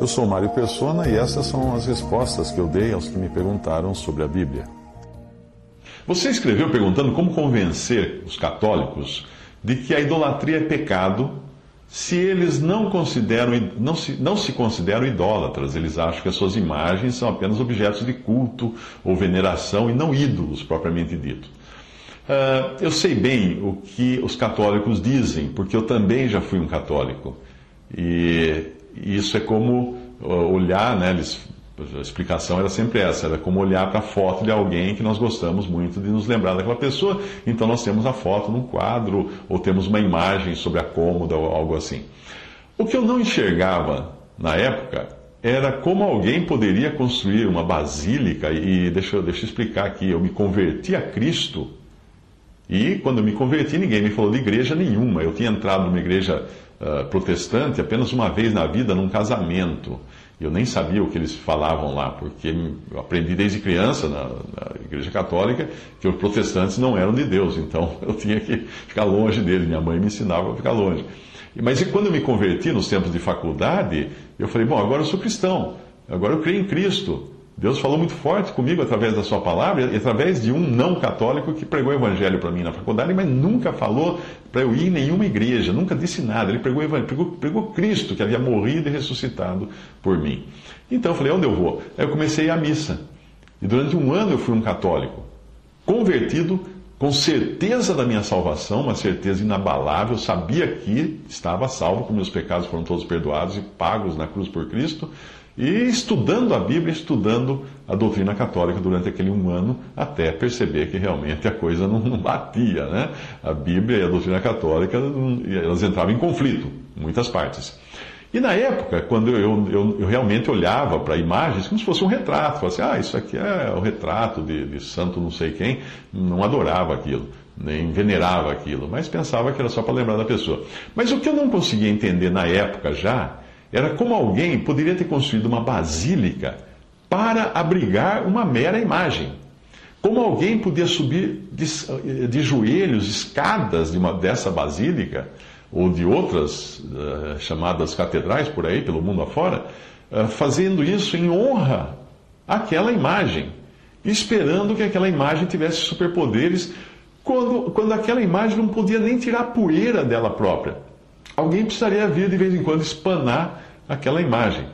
Eu sou Mário Persona e essas são as respostas que eu dei aos que me perguntaram sobre a Bíblia. Você escreveu perguntando como convencer os católicos de que a idolatria é pecado se eles não, consideram, não, se, não se consideram idólatras. Eles acham que as suas imagens são apenas objetos de culto ou veneração e não ídolos propriamente dito. Uh, eu sei bem o que os católicos dizem, porque eu também já fui um católico. E isso é como olhar, né, eles a explicação era sempre essa, era como olhar para a foto de alguém que nós gostamos muito de nos lembrar daquela pessoa. Então nós temos a foto num quadro ou temos uma imagem sobre a cômoda ou algo assim. O que eu não enxergava na época era como alguém poderia construir uma basílica e deixa eu, deixa eu explicar aqui, eu me converti a Cristo e quando eu me converti ninguém me falou de igreja nenhuma. Eu tinha entrado numa igreja uh, protestante apenas uma vez na vida num casamento. Eu nem sabia o que eles falavam lá, porque eu aprendi desde criança na, na, Igreja Católica que os protestantes não eram de Deus, então eu tinha que ficar longe dele. Minha mãe me ensinava a ficar longe. Mas e quando eu me converti nos tempos de faculdade, eu falei: bom, agora eu sou cristão, agora eu creio em Cristo. Deus falou muito forte comigo através da sua palavra e através de um não católico que pregou o evangelho para mim na faculdade, mas nunca falou para eu ir em nenhuma igreja, nunca disse nada. Ele pregou, pregou, pregou Cristo, que havia morrido e ressuscitado por mim. Então eu falei, onde eu vou? Aí eu comecei a missa. E durante um ano eu fui um católico, convertido, com certeza da minha salvação, uma certeza inabalável, sabia que estava salvo, que meus pecados foram todos perdoados e pagos na cruz por Cristo e estudando a Bíblia, estudando a doutrina católica durante aquele um ano, até perceber que realmente a coisa não, não batia, né? A Bíblia e a doutrina católica, elas entravam em conflito, em muitas partes. E na época, quando eu, eu, eu realmente olhava para imagens como se fosse um retrato, assim, ah, isso aqui é o retrato de, de santo não sei quem, não adorava aquilo, nem venerava aquilo, mas pensava que era só para lembrar da pessoa. Mas o que eu não conseguia entender na época já, era como alguém poderia ter construído uma basílica para abrigar uma mera imagem. Como alguém podia subir de, de joelhos escadas de uma, dessa basílica, ou de outras uh, chamadas catedrais por aí, pelo mundo afora, uh, fazendo isso em honra àquela imagem, esperando que aquela imagem tivesse superpoderes, quando, quando aquela imagem não podia nem tirar poeira dela própria alguém precisaria vir de vez em quando espanar aquela imagem.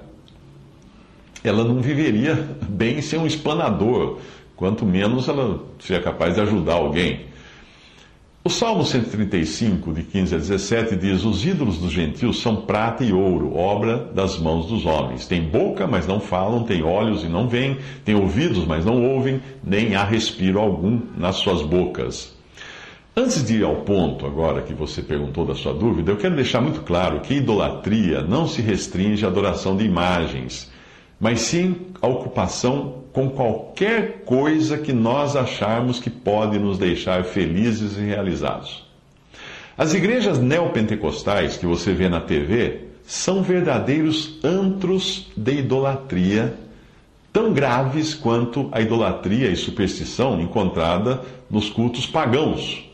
Ela não viveria bem sem um espanador, quanto menos ela seria capaz de ajudar alguém. O Salmo 135, de 15 a 17, diz: Os ídolos dos gentios são prata e ouro, obra das mãos dos homens. Tem boca, mas não falam, tem olhos e não veem, tem ouvidos, mas não ouvem, nem há respiro algum nas suas bocas. Antes de ir ao ponto agora que você perguntou da sua dúvida, eu quero deixar muito claro que idolatria não se restringe à adoração de imagens, mas sim à ocupação com qualquer coisa que nós acharmos que pode nos deixar felizes e realizados. As igrejas neopentecostais que você vê na TV são verdadeiros antros de idolatria, tão graves quanto a idolatria e superstição encontrada nos cultos pagãos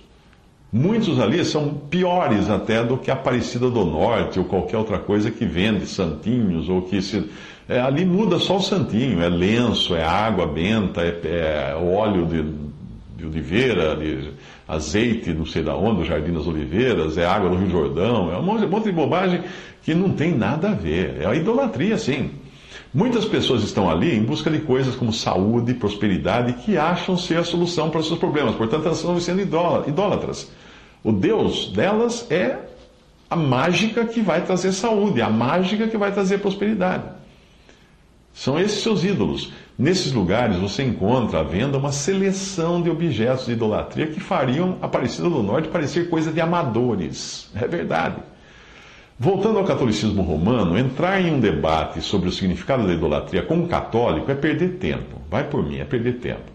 Muitos ali são piores até do que a Aparecida do Norte ou qualquer outra coisa que vende santinhos ou que se. É, ali muda só o santinho, é lenço, é água benta, é, é óleo de, de oliveira, de azeite, não sei da onde, do Jardim das Oliveiras, é água do Rio Jordão, é um monte, um monte de bobagem que não tem nada a ver. É a idolatria, sim. Muitas pessoas estão ali em busca de coisas como saúde, prosperidade, que acham ser a solução para os seus problemas. Portanto, elas estão sendo idólatras. O Deus delas é a mágica que vai trazer saúde, a mágica que vai trazer prosperidade. São esses seus ídolos. Nesses lugares você encontra à venda uma seleção de objetos de idolatria que fariam a Aparecida do Norte parecer coisa de amadores. É verdade. Voltando ao catolicismo romano, entrar em um debate sobre o significado da idolatria com um católico é perder tempo. Vai por mim, é perder tempo.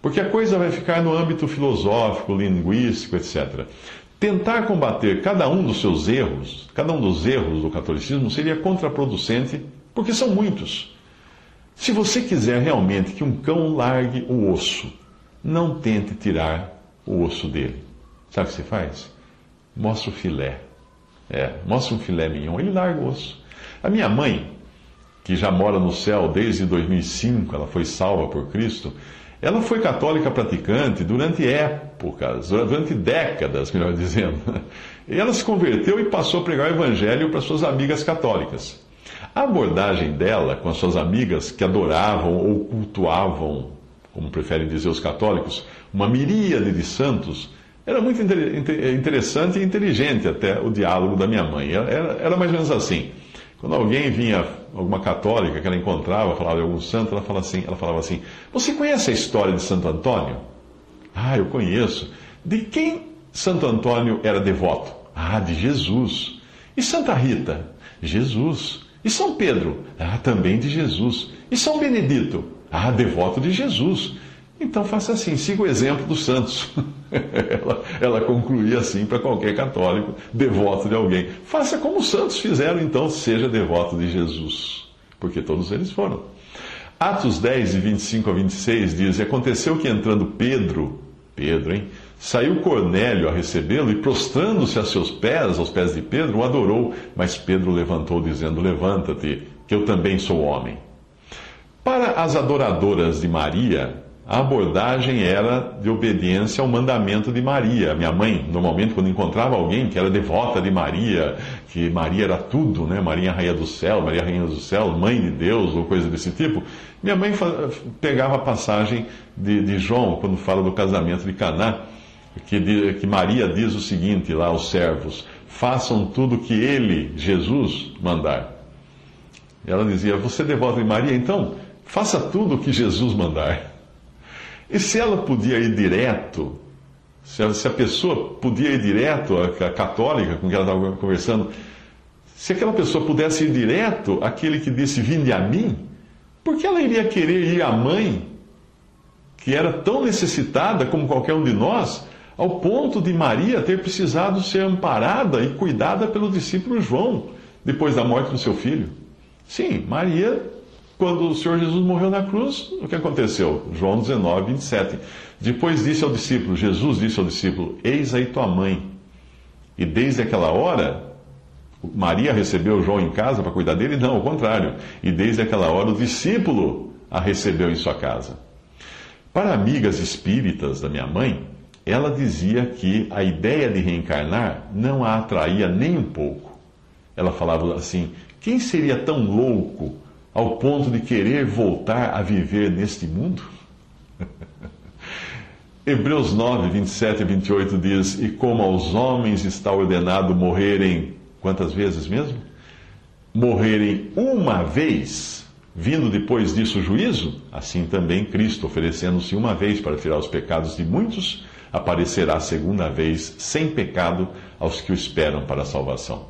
Porque a coisa vai ficar no âmbito filosófico, linguístico, etc. Tentar combater cada um dos seus erros, cada um dos erros do catolicismo, seria contraproducente, porque são muitos. Se você quiser realmente que um cão largue o osso, não tente tirar o osso dele. Sabe o que você faz? Mostra o filé. É, mostra um filé mignon, ele larga o osso. A minha mãe, que já mora no céu desde 2005, ela foi salva por Cristo, ela foi católica praticante durante épocas, durante décadas, melhor dizendo. E ela se converteu e passou a pregar o evangelho para suas amigas católicas. A abordagem dela com as suas amigas que adoravam ou cultuavam, como preferem dizer os católicos, uma miríade de santos, era muito interessante e inteligente até o diálogo da minha mãe. Era, era mais ou menos assim. Quando alguém vinha, alguma católica que ela encontrava, falava de algum santo, ela falava assim, ela falava assim: Você conhece a história de Santo Antônio? Ah, eu conheço. De quem Santo Antônio era devoto? Ah, de Jesus. E Santa Rita? Jesus. E São Pedro? Ah, também de Jesus. E São Benedito? Ah, devoto de Jesus. Então faça assim, siga o exemplo dos santos. ela, ela concluía assim para qualquer católico, devoto de alguém. Faça como os santos fizeram, então, seja devoto de Jesus. Porque todos eles foram. Atos 10, de 25 a 26 diz: E aconteceu que entrando Pedro, Pedro, hein? Saiu Cornélio a recebê-lo e, prostrando-se a seus pés, aos pés de Pedro, o adorou. Mas Pedro levantou, dizendo: Levanta-te, que eu também sou homem. Para as adoradoras de Maria, a abordagem era de obediência ao mandamento de Maria. Minha mãe, normalmente, quando encontrava alguém que era devota de Maria, que Maria era tudo, né? Maria Rainha do Céu, Maria Rainha do Céu, Mãe de Deus, ou coisa desse tipo, minha mãe pegava a passagem de, de João, quando fala do casamento de Caná que, que Maria diz o seguinte lá aos servos: façam tudo que ele, Jesus, mandar. Ela dizia: Você é devota de Maria, então faça tudo o que Jesus mandar. E se ela podia ir direto, se a, se a pessoa podia ir direto, a, a católica com quem ela estava conversando, se aquela pessoa pudesse ir direto àquele que disse: Vinde a mim, por que ela iria querer ir à mãe, que era tão necessitada como qualquer um de nós? ao ponto de Maria ter precisado ser amparada e cuidada pelo discípulo João, depois da morte do seu filho. Sim, Maria, quando o Senhor Jesus morreu na cruz, o que aconteceu? João 19, 27. Depois disse ao discípulo, Jesus disse ao discípulo: Eis aí tua mãe. E desde aquela hora, Maria recebeu João em casa para cuidar dele? Não, ao contrário. E desde aquela hora, o discípulo a recebeu em sua casa. Para amigas espíritas da minha mãe, ela dizia que a ideia de reencarnar não a atraía nem um pouco. Ela falava assim: quem seria tão louco ao ponto de querer voltar a viver neste mundo? Hebreus 9, 27 e 28 diz: E como aos homens está ordenado morrerem, quantas vezes mesmo? Morrerem uma vez, vindo depois disso o juízo, assim também Cristo, oferecendo-se uma vez para tirar os pecados de muitos, aparecerá segunda vez sem pecado aos que o esperam para a salvação.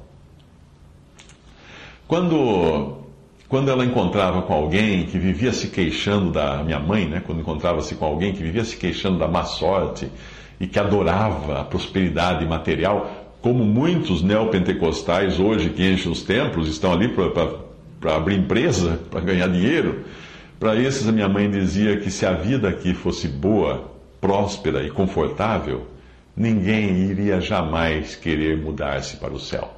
Quando, quando ela encontrava com alguém que vivia se queixando da minha mãe, né, quando encontrava-se com alguém que vivia se queixando da má sorte e que adorava a prosperidade material, como muitos neopentecostais hoje que enchem os templos estão ali para abrir empresa, para ganhar dinheiro, para esses a minha mãe dizia que se a vida aqui fosse boa, próspera e confortável, ninguém iria jamais querer mudar-se para o céu.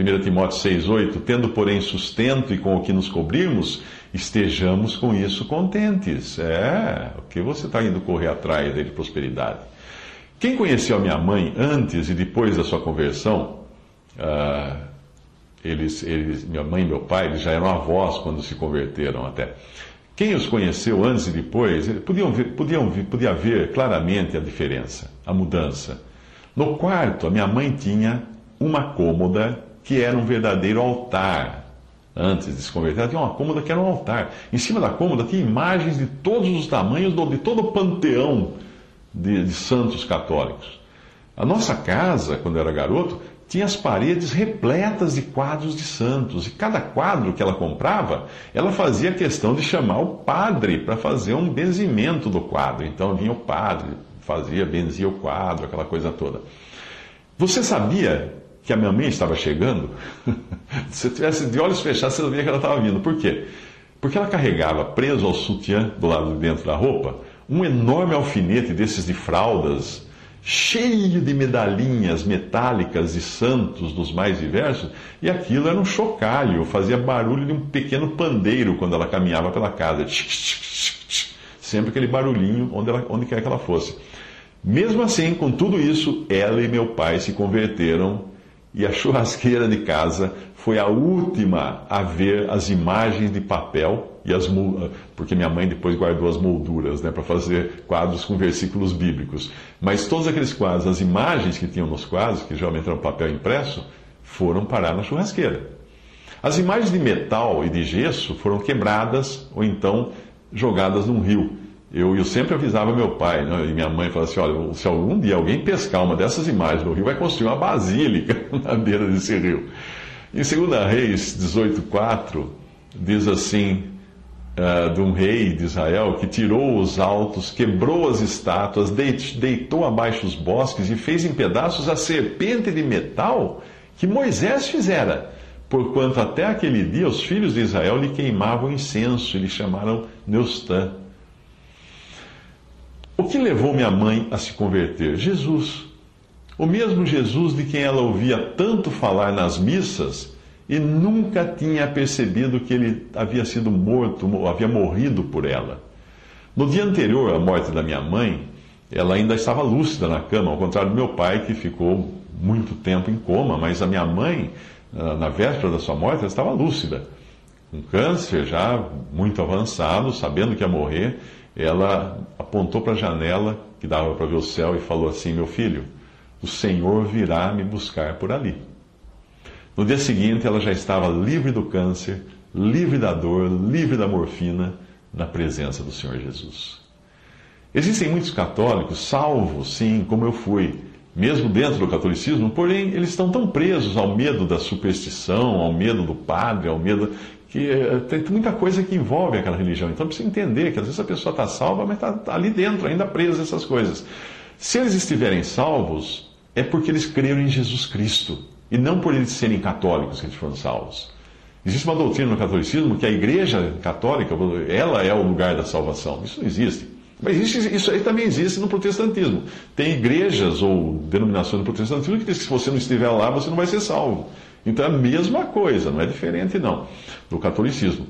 1 Timóteo 6,8: Tendo, porém, sustento e com o que nos cobrirmos, estejamos com isso contentes. É, o que você está indo correr atrás de prosperidade. Quem conheceu a minha mãe antes e depois da sua conversão, uh, eles, eles, minha mãe e meu pai, eles já eram avós quando se converteram até. Quem os conheceu antes e depois, podiam ver, podiam, podia ver claramente a diferença, a mudança. No quarto, a minha mãe tinha uma cômoda que era um verdadeiro altar. antes de se converter, ela tinha uma cômoda que era um altar. Em cima da cômoda tinha imagens de todos os tamanhos, de todo o panteão de, de santos católicos. A nossa casa, quando eu era garoto, tinha as paredes repletas de quadros de santos. E cada quadro que ela comprava, ela fazia questão de chamar o padre para fazer um benzimento do quadro. Então vinha o padre, fazia, benzia o quadro, aquela coisa toda. Você sabia que a minha mãe estava chegando? Se você tivesse de olhos fechados, você sabia que ela estava vindo. Por quê? Porque ela carregava preso ao sutiã do lado de dentro da roupa um enorme alfinete desses de fraldas, cheio de medalhinhas metálicas de santos dos mais diversos, e aquilo era um chocalho, fazia barulho de um pequeno pandeiro quando ela caminhava pela casa. Sempre aquele barulhinho onde, ela, onde quer que ela fosse. Mesmo assim, com tudo isso, ela e meu pai se converteram e a churrasqueira de casa foi a última a ver as imagens de papel e as porque minha mãe depois guardou as molduras, né, para fazer quadros com versículos bíblicos. Mas todos aqueles quadros, as imagens que tinham nos quadros, que geralmente eram papel impresso, foram parar na churrasqueira. As imagens de metal e de gesso foram quebradas ou então jogadas num rio. Eu, eu sempre avisava meu pai né, e minha mãe, falava assim, olha, se algum dia alguém pescar uma dessas imagens no rio, vai construir uma basílica na beira desse rio. Em 2 Reis 18,4, diz assim, uh, de um rei de Israel que tirou os altos, quebrou as estátuas, deitou abaixo os bosques e fez em pedaços a serpente de metal que Moisés fizera. Porquanto até aquele dia os filhos de Israel lhe queimavam incenso e lhe chamaram Neustã. O que levou minha mãe a se converter? Jesus. O mesmo Jesus de quem ela ouvia tanto falar nas missas e nunca tinha percebido que ele havia sido morto, havia morrido por ela. No dia anterior à morte da minha mãe, ela ainda estava lúcida na cama, ao contrário do meu pai, que ficou muito tempo em coma, mas a minha mãe, na véspera da sua morte, ela estava lúcida. Com câncer já muito avançado, sabendo que ia morrer, ela apontou para a janela que dava para ver o céu e falou assim: Meu filho, o Senhor virá me buscar por ali. No dia seguinte, ela já estava livre do câncer, livre da dor, livre da morfina, na presença do Senhor Jesus. Existem muitos católicos, salvos, sim, como eu fui, mesmo dentro do catolicismo, porém eles estão tão presos ao medo da superstição, ao medo do padre, ao medo que eh, tem muita coisa que envolve aquela religião. Então precisa entender que às vezes a pessoa está salva, mas está tá ali dentro, ainda presa essas coisas. Se eles estiverem salvos, é porque eles creram em Jesus Cristo e não por eles serem católicos que eles foram salvos. Existe uma doutrina no catolicismo que a igreja católica, ela é o lugar da salvação. Isso não existe. Mas isso aí também existe no protestantismo. Tem igrejas ou denominações do protestantismo que diz que se você não estiver lá, você não vai ser salvo. Então é a mesma coisa, não é diferente não, do catolicismo.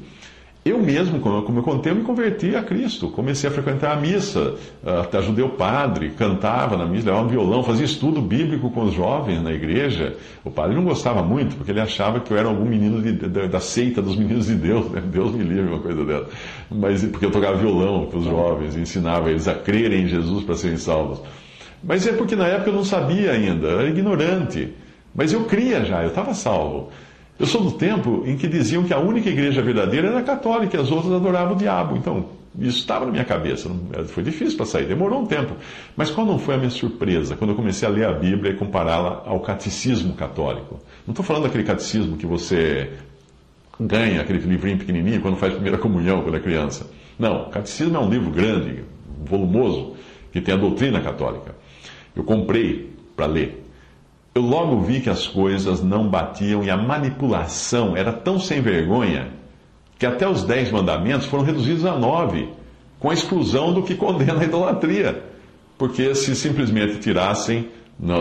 Eu mesmo, como eu contei, eu me converti a Cristo. Comecei a frequentar a missa, até ajudei o padre, cantava na missa, levava um violão, fazia estudo bíblico com os jovens na igreja. O padre não gostava muito, porque ele achava que eu era algum menino de, de, da seita dos meninos de Deus. Né? Deus me livre, uma coisa dessa. Mas porque eu tocava violão com os jovens, ensinava eles a crerem em Jesus para serem salvos. Mas é porque na época eu não sabia ainda, eu era ignorante. Mas eu cria já, eu estava salvo. Eu sou do tempo em que diziam que a única igreja verdadeira era católica e as outras adoravam o diabo. Então, isso estava na minha cabeça. Foi difícil para sair, demorou um tempo. Mas qual não foi a minha surpresa quando eu comecei a ler a Bíblia e compará-la ao catecismo católico? Não estou falando daquele catecismo que você ganha, aquele livrinho pequenininho, quando faz primeira comunhão quando é criança. Não, o catecismo é um livro grande, volumoso, que tem a doutrina católica. Eu comprei para ler. Eu logo vi que as coisas não batiam e a manipulação era tão sem vergonha que até os dez mandamentos foram reduzidos a nove, com a exclusão do que condena a idolatria. Porque se simplesmente tirassem no,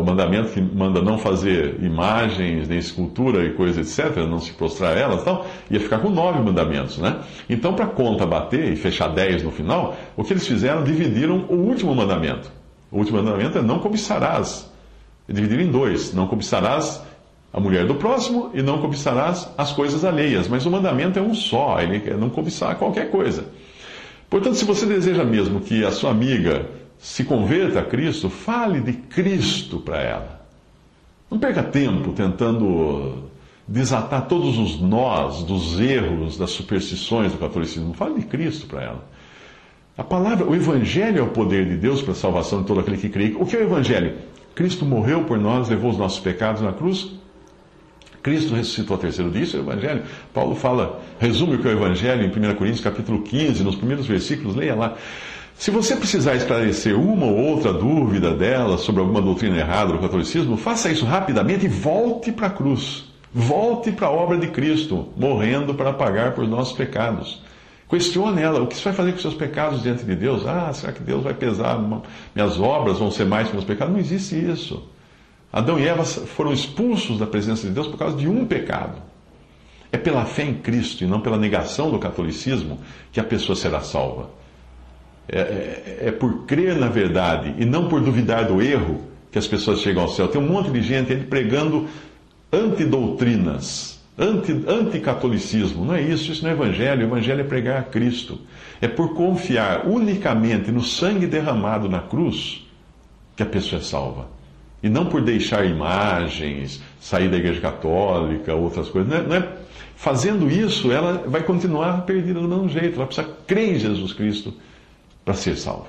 o mandamento que manda não fazer imagens, nem escultura e coisa, etc., não se prostrar a elas, então, ia ficar com nove mandamentos, né? Então, para a conta bater e fechar dez no final, o que eles fizeram, dividiram o último mandamento. O último mandamento é não cobiçarás dividido em dois: não cobiçarás a mulher do próximo e não cobiçarás as coisas alheias. Mas o mandamento é um só, ele é não cobiçar qualquer coisa. Portanto, se você deseja mesmo que a sua amiga se converta a Cristo, fale de Cristo para ela. Não perca tempo tentando desatar todos os nós dos erros, das superstições do catolicismo. Fale de Cristo para ela. A palavra, o Evangelho é o poder de Deus para a salvação de todo aquele que crê. O que é o Evangelho? Cristo morreu por nós, levou os nossos pecados na cruz. Cristo ressuscitou ao terceiro dia, isso é o Evangelho. Paulo fala, resume o que é o Evangelho em 1 Coríntios capítulo 15, nos primeiros versículos, leia lá. Se você precisar esclarecer uma ou outra dúvida dela sobre alguma doutrina errada do catolicismo, faça isso rapidamente e volte para a cruz. Volte para a obra de Cristo, morrendo para pagar por nossos pecados. Questione ela, o que você vai fazer com seus pecados diante de Deus? Ah, será que Deus vai pesar? Minhas obras vão ser mais que meus pecados? Não existe isso. Adão e Eva foram expulsos da presença de Deus por causa de um pecado. É pela fé em Cristo e não pela negação do catolicismo que a pessoa será salva. É, é, é, por crer na verdade e não por duvidar do erro que as pessoas chegam ao céu. Tem um monte de gente aí pregando antidoutrinas, anti, anticatolicismo. Não é isso, isso não é evangelho. O evangelho é pregar a Cristo. É por confiar unicamente no sangue derramado na cruz que a pessoa é salva. E não por deixar imagens, sair da igreja católica, outras coisas. Não é, não é, fazendo isso, ela vai continuar perdida do mesmo jeito. Ela precisa crer em Jesus Cristo para ser salva.